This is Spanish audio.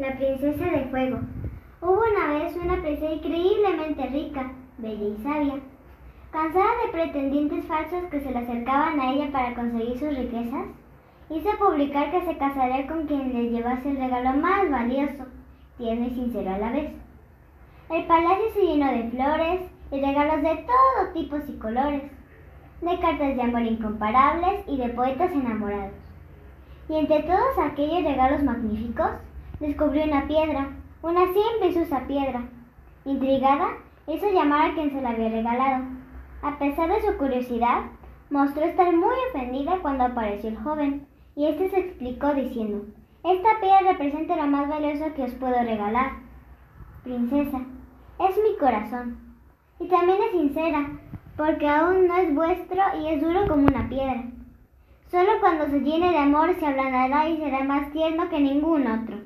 La princesa de fuego. Hubo una vez una princesa increíblemente rica, bella y sabia. Cansada de pretendientes falsos que se le acercaban a ella para conseguir sus riquezas, hizo publicar que se casaría con quien le llevase el regalo más valioso, tierno y sincero a la vez. El palacio se llenó de flores y regalos de todo tipo y colores, de cartas de amor incomparables y de poetas enamorados. Y entre todos aquellos regalos magníficos, descubrió una piedra, una simple y sucia piedra. Intrigada, hizo llamar a quien se la había regalado. A pesar de su curiosidad, mostró estar muy ofendida cuando apareció el joven, y éste se explicó diciendo, Esta piedra representa lo más valioso que os puedo regalar. Princesa, es mi corazón. Y también es sincera, porque aún no es vuestro y es duro como una piedra. Solo cuando se llene de amor se ablandará y será más tierno que ningún otro.